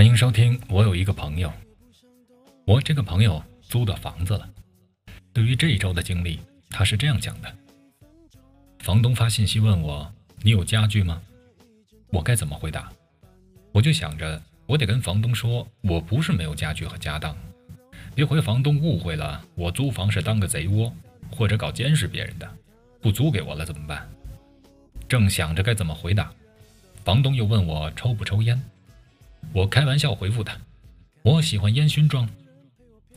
欢迎收听。我有一个朋友，我这个朋友租的房子了。对于这一周的经历，他是这样讲的：房东发信息问我：“你有家具吗？”我该怎么回答？我就想着，我得跟房东说，我不是没有家具和家当，别回房东误会了，我租房是当个贼窝，或者搞监视别人的，不租给我了怎么办？正想着该怎么回答，房东又问我抽不抽烟。我开玩笑回复他：“我喜欢烟熏妆。”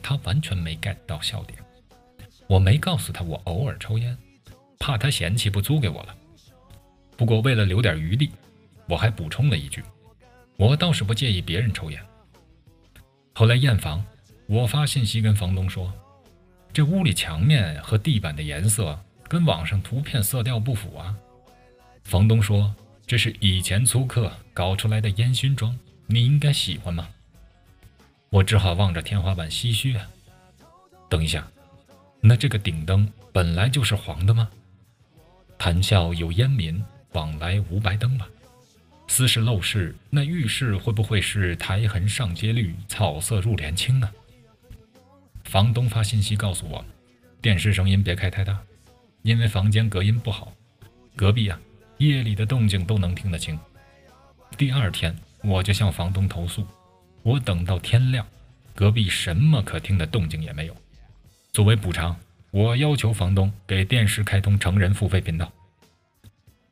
他完全没 get 到笑点。我没告诉他我偶尔抽烟，怕他嫌弃不租给我了。不过为了留点余地，我还补充了一句：“我倒是不介意别人抽烟。”后来验房，我发信息跟房东说：“这屋里墙面和地板的颜色跟网上图片色调不符啊。”房东说：“这是以前租客搞出来的烟熏妆。”你应该喜欢吗？我只好望着天花板唏嘘啊。等一下，那这个顶灯本来就是黄的吗？谈笑有烟民，往来无白灯吧。斯是陋室，那浴室会不会是苔痕上阶绿，草色入帘青啊？房东发信息告诉我，电视声音别开太大，因为房间隔音不好，隔壁啊，夜里的动静都能听得清。第二天。我就向房东投诉，我等到天亮，隔壁什么可听的动静也没有。作为补偿，我要求房东给电视开通成人付费频道。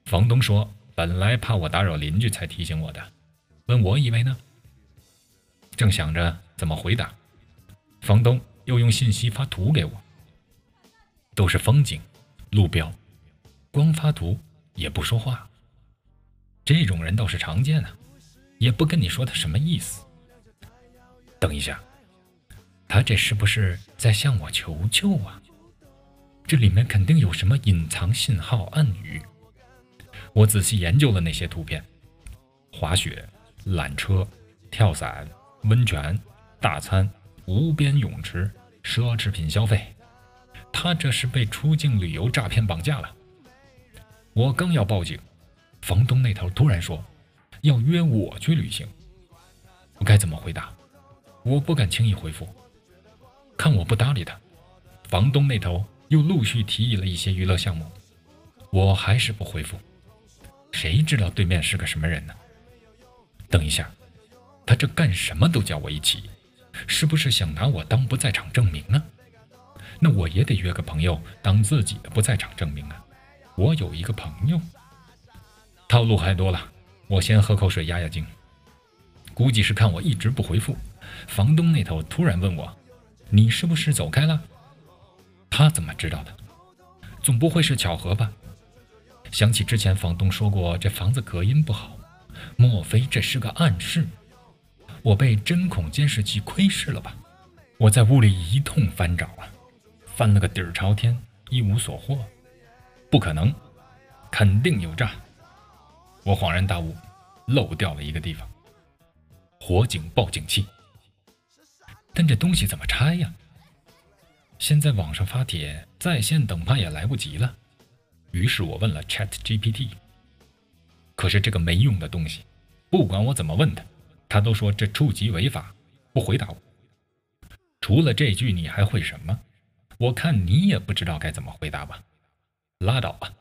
房东说，本来怕我打扰邻居才提醒我的，问我以为呢？正想着怎么回答，房东又用信息发图给我，都是风景、路标，光发图也不说话，这种人倒是常见啊。也不跟你说他什么意思。等一下，他这是不是在向我求救啊？这里面肯定有什么隐藏信号暗语。我仔细研究了那些图片：滑雪、缆车、跳伞、温泉、大餐、无边泳池、奢侈品消费。他这是被出境旅游诈骗绑架了。我刚要报警，房东那头突然说。要约我去旅行，我该怎么回答？我不敢轻易回复。看我不搭理他，房东那头又陆续提议了一些娱乐项目，我还是不回复。谁知道对面是个什么人呢？等一下，他这干什么都叫我一起，是不是想拿我当不在场证明呢？那我也得约个朋友当自己的不在场证明啊！我有一个朋友，套路还多了。我先喝口水压压惊，估计是看我一直不回复，房东那头突然问我：“你是不是走开了？”他怎么知道的？总不会是巧合吧？想起之前房东说过这房子隔音不好，莫非这是个暗示？我被针孔监视器窥视了吧？我在屋里一通翻找啊，翻了个底儿朝天，一无所获。不可能，肯定有诈。我恍然大悟，漏掉了一个地方——火警报警器。但这东西怎么拆呀？现在网上发帖在线等，怕也来不及了。于是我问了 Chat GPT。可是这个没用的东西，不管我怎么问他，他都说这触及违法，不回答我。除了这句，你还会什么？我看你也不知道该怎么回答吧。拉倒吧，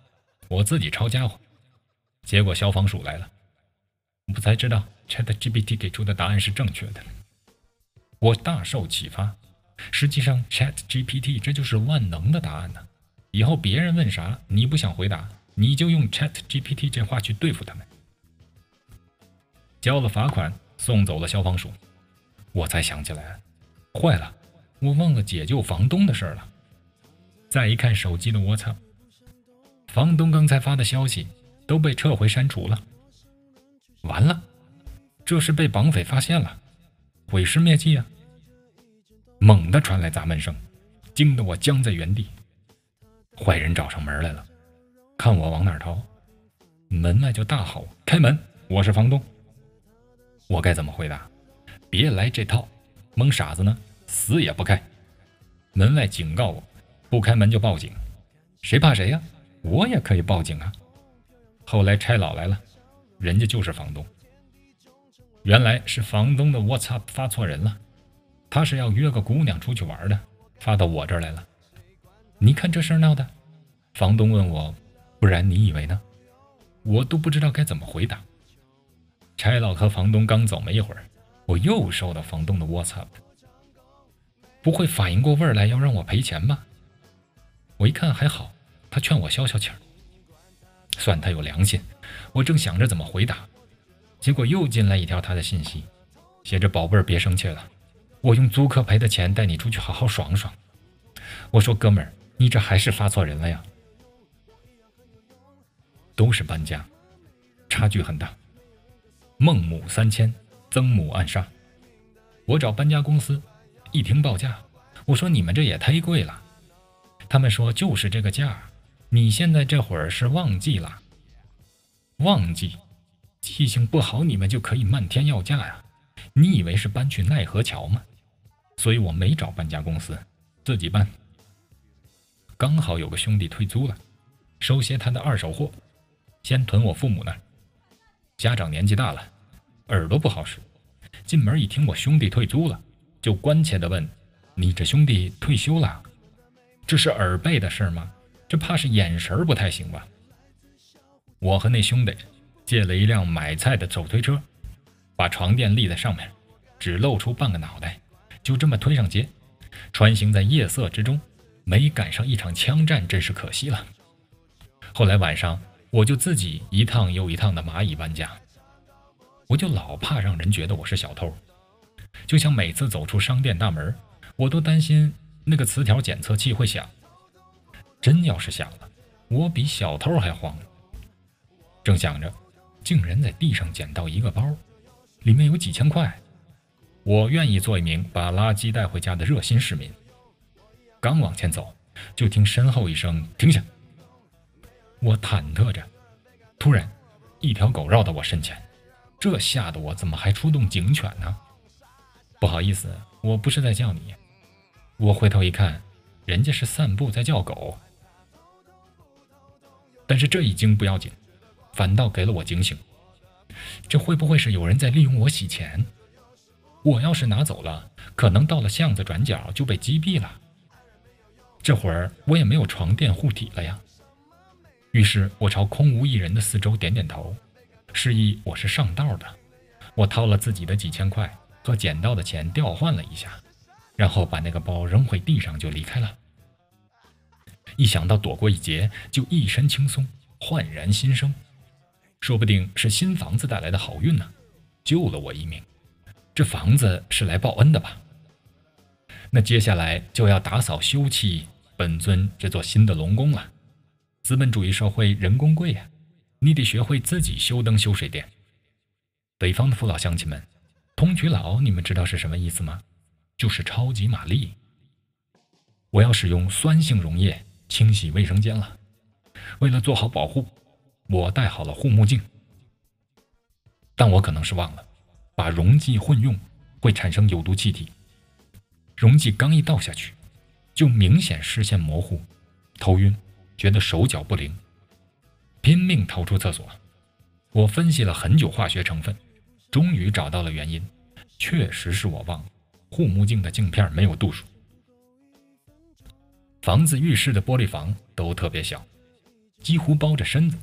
我自己抄家伙。结果消防署来了，我才知道 ChatGPT 给出的答案是正确的。我大受启发。实际上，ChatGPT 这就是万能的答案呢。以后别人问啥，你不想回答，你就用 ChatGPT 这话去对付他们。交了罚款，送走了消防署，我才想起来，坏了，我忘了解救房东的事了。再一看手机的卧槽，房东刚才发的消息。都被撤回删除了。完了，这是被绑匪发现了，毁尸灭迹啊！猛地传来砸门声，惊得我僵在原地。坏人找上门来了，看我往哪逃，门外就大吼：“开门！我是房东。”我该怎么回答？别来这套，蒙傻子呢？死也不开！门外警告我，不开门就报警。谁怕谁呀？我也可以报警啊！后来差佬来了，人家就是房东。原来是房东的 WhatsApp 发错人了，他是要约个姑娘出去玩的，发到我这儿来了。你看这事儿闹的，房东问我，不然你以为呢？我都不知道该怎么回答。柴老和房东刚走没一会儿，我又收到房东的 WhatsApp，不会反应过味儿来要让我赔钱吧？我一看还好，他劝我消消气儿，算他有良心。我正想着怎么回答。结果又进来一条他的信息，写着“宝贝儿，别生气了，我用租客赔的钱带你出去好好爽爽。”我说：“哥们儿，你这还是发错人了呀。”都是搬家，差距很大。孟母三迁，曾母暗杀。我找搬家公司，一听报价，我说：“你们这也忒贵了。”他们说：“就是这个价，你现在这会儿是旺季了，旺季。”记性不好，你们就可以漫天要价呀？你以为是搬去奈何桥吗？所以我没找搬家公司，自己搬。刚好有个兄弟退租了，收些他的二手货，先囤我父母那儿。家长年纪大了，耳朵不好使，进门一听我兄弟退租了，就关切地问：“你这兄弟退休了？这是耳背的事吗？这怕是眼神不太行吧？”我和那兄弟。借了一辆买菜的手推车，把床垫立在上面，只露出半个脑袋，就这么推上街，穿行在夜色之中，没赶上一场枪战，真是可惜了。后来晚上，我就自己一趟又一趟的蚂蚁搬家，我就老怕让人觉得我是小偷，就像每次走出商店大门，我都担心那个磁条检测器会响。真要是响了，我比小偷还慌。正想着。竟然在地上捡到一个包，里面有几千块。我愿意做一名把垃圾带回家的热心市民。刚往前走，就听身后一声“停下”。我忐忑着，突然，一条狗绕到我身前，这吓得我怎么还出动警犬呢？不好意思，我不是在叫你。我回头一看，人家是散步在叫狗。但是这一惊不要紧。反倒给了我警醒，这会不会是有人在利用我洗钱？我要是拿走了，可能到了巷子转角就被击毙了。这会儿我也没有床垫护体了呀。于是我朝空无一人的四周点点头，示意我是上道的。我掏了自己的几千块和捡到的钱调换了一下，然后把那个包扔回地上就离开了。一想到躲过一劫，就一身轻松，焕然新生。说不定是新房子带来的好运呢，救了我一命。这房子是来报恩的吧？那接下来就要打扫修葺本尊这座新的龙宫了。资本主义社会人工贵呀，你得学会自己修灯修水电。北方的父老乡亲们，通渠佬你们知道是什么意思吗？就是超级玛丽。我要使用酸性溶液清洗卫生间了，为了做好保护。我戴好了护目镜，但我可能是忘了，把溶剂混用会产生有毒气体。溶剂刚一倒下去，就明显视线模糊、头晕，觉得手脚不灵，拼命逃出厕所。我分析了很久化学成分，终于找到了原因，确实是我忘了护目镜的镜片没有度数。房子浴室的玻璃房都特别小，几乎包着身子。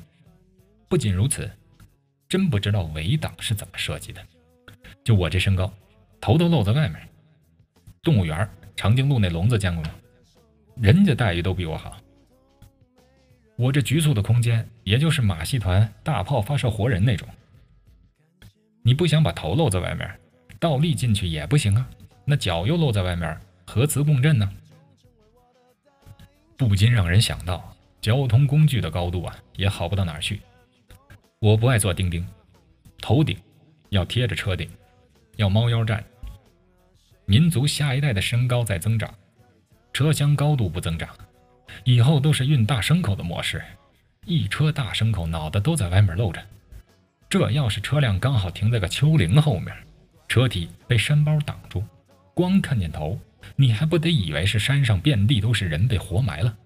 不仅如此，真不知道围挡是怎么设计的。就我这身高，头都露在外面。动物园长颈鹿那笼子见过吗？人家待遇都比我好。我这局促的空间，也就是马戏团大炮发射活人那种。你不想把头露在外面，倒立进去也不行啊。那脚又露在外面，核磁共振呢？不禁让人想到，交通工具的高度啊，也好不到哪儿去。我不爱坐钉钉，头顶要贴着车顶，要猫腰站。民族下一代的身高在增长，车厢高度不增长，以后都是运大牲口的模式，一车大牲口脑袋都在外面露着。这要是车辆刚好停在个丘陵后面，车体被山包挡住，光看见头，你还不得以为是山上遍地都是人被活埋了？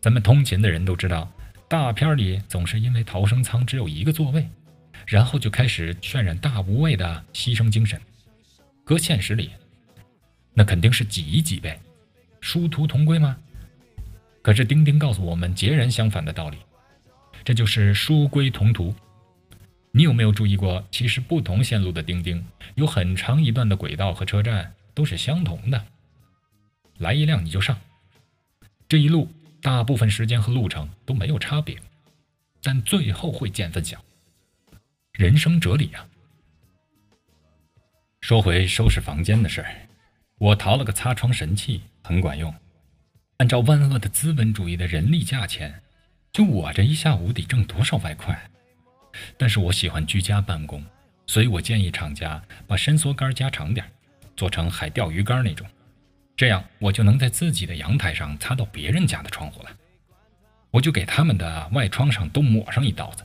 咱们通勤的人都知道。大片里总是因为逃生舱只有一个座位，然后就开始渲染大无畏的牺牲精神。搁现实里，那肯定是挤一挤呗，殊途同归吗？可是钉钉告诉我们截然相反的道理，这就是殊归同途。你有没有注意过，其实不同线路的钉钉有很长一段的轨道和车站都是相同的，来一辆你就上，这一路大部分时间和路程都没有差别，但最后会见分晓。人生哲理啊！说回收拾房间的事儿，我淘了个擦窗神器，很管用。按照万恶的资本主义的人力价钱，就我这一下午得挣多少外快？但是我喜欢居家办公，所以我建议厂家把伸缩杆加长点，做成海钓鱼竿那种，这样我就能在自己的阳台上擦到别人家的窗户了。我就给他们的外窗上都抹上一刀子，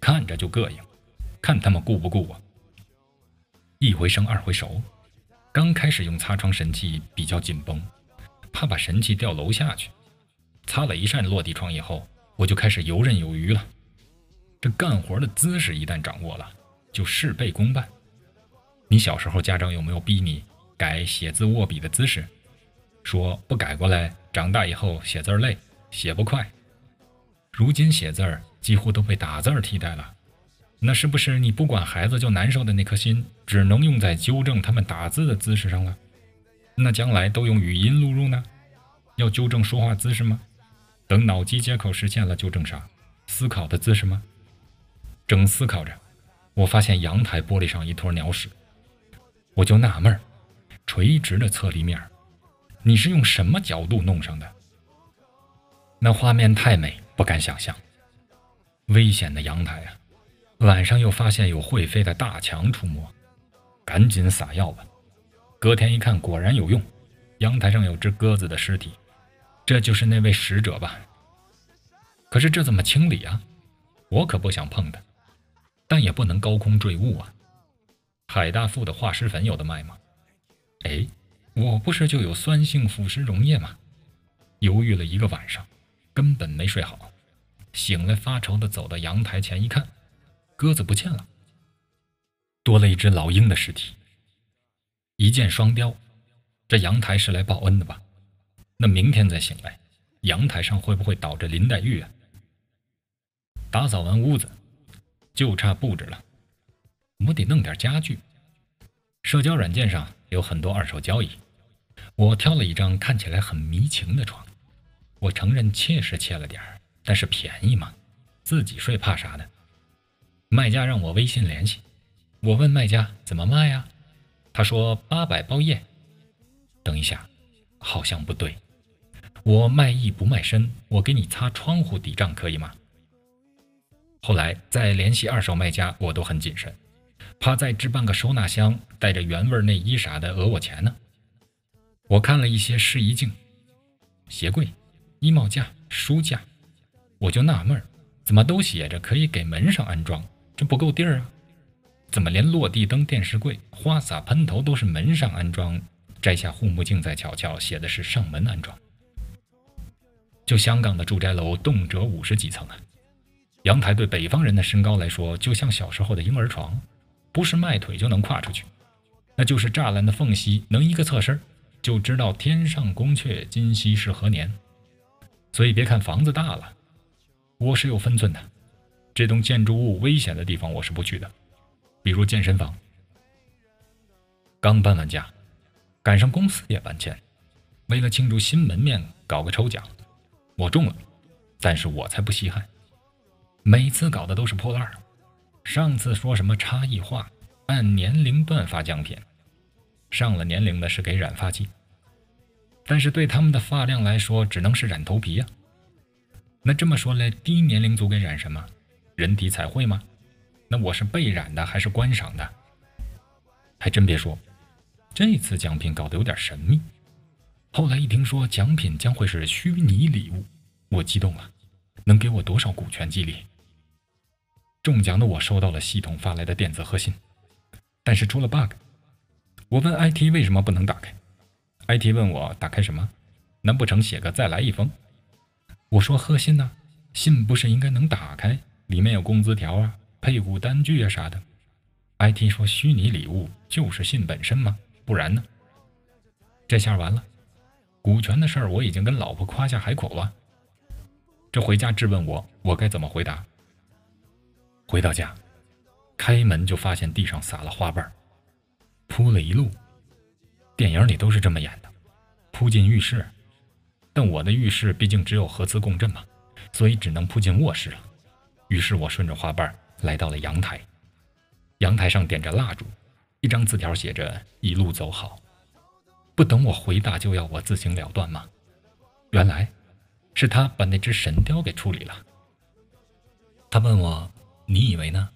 看着就膈应，看他们顾不顾我。一回生二回熟，刚开始用擦窗神器比较紧绷，怕把神器掉楼下去。擦了一扇落地窗以后，我就开始游刃有余了。这干活的姿势一旦掌握了，就事倍功半。你小时候家长有没有逼你改写字握笔的姿势？说不改过来，长大以后写字累，写不快。如今写字儿几乎都被打字儿替代了。那是不是你不管孩子就难受的那颗心，只能用在纠正他们打字的姿势上了？那将来都用语音录入呢？要纠正说话姿势吗？等脑机接口实现了，纠正啥？思考的姿势吗？正思考着，我发现阳台玻璃上一坨鸟屎，我就纳闷儿：垂直的侧立面，你是用什么角度弄上的？那画面太美，不敢想象。危险的阳台啊！晚上又发现有会飞的大强出没，赶紧撒药吧。隔天一看，果然有用，阳台上有只鸽子的尸体，这就是那位使者吧？可是这怎么清理啊？我可不想碰它，但也不能高空坠物啊。海大富的化石粉有的卖吗？哎，我不是就有酸性腐蚀溶液吗？犹豫了一个晚上，根本没睡好，醒来发愁的走到阳台前一看。鸽子不见了，多了一只老鹰的尸体。一箭双雕，这阳台是来报恩的吧？那明天再醒来，阳台上会不会倒着林黛玉啊？打扫完屋子，就差布置了。我得弄点家具。社交软件上有很多二手交易，我挑了一张看起来很迷情的床。我承认切是切了点儿，但是便宜嘛，自己睡怕啥的。卖家让我微信联系，我问卖家怎么卖呀？他说八百包夜。等一下，好像不对。我卖艺不卖身，我给你擦窗户抵账可以吗？后来再联系二手卖家，我都很谨慎，怕再置办个收纳箱，带着原味内衣啥的讹我钱呢。我看了一些试衣镜、鞋柜、衣帽架、书架，我就纳闷儿，怎么都写着可以给门上安装？这不够地儿啊！怎么连落地灯、电视柜、花洒、喷头都是门上安装？摘下护目镜再瞧瞧，写的是上门安装。就香港的住宅楼，动辄五十几层啊！阳台对北方人的身高来说，就像小时候的婴儿床，不是迈腿就能跨出去，那就是栅栏的缝隙能一个侧身，就知道天上宫阙，今夕是何年。所以别看房子大了，我是有分寸的。这栋建筑物危险的地方我是不去的，比如健身房。刚搬完家，赶上公司也搬迁，为了庆祝新门面搞个抽奖，我中了，但是我才不稀罕。每次搞的都是破烂儿。上次说什么差异化，按年龄段发奖品，上了年龄的是给染发剂，但是对他们的发量来说，只能是染头皮呀。那这么说来，低年龄组给染什么？人体彩绘吗？那我是被染的还是观赏的？还真别说，这次奖品搞得有点神秘。后来一听说奖品将会是虚拟礼物，我激动了。能给我多少股权激励？中奖的我收到了系统发来的电子贺信，但是出了 bug。我问 IT 为什么不能打开，IT 问我打开什么？难不成写个再来一封？我说贺信呢？信不是应该能打开？里面有工资条啊，配股单据啊啥的。IT 说虚拟礼物就是信本身吗？不然呢？这下完了，股权的事儿我已经跟老婆夸下海口了。这回家质问我，我该怎么回答？回到家，开门就发现地上撒了花瓣，铺了一路。电影里都是这么演的，铺进浴室。但我的浴室毕竟只有核磁共振嘛，所以只能铺进卧室了。于是我顺着花瓣来到了阳台，阳台上点着蜡烛，一张字条写着“一路走好”。不等我回答，就要我自行了断吗？原来，是他把那只神雕给处理了。他问我：“你以为呢？”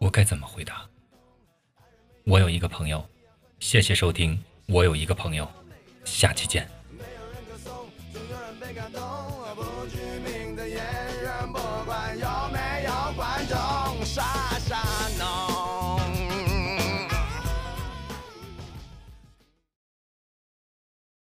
我该怎么回答？我有一个朋友，谢谢收听。我有一个朋友，下期见。没有人歌颂，整个人被感动不具名的演员，不管有没有观众，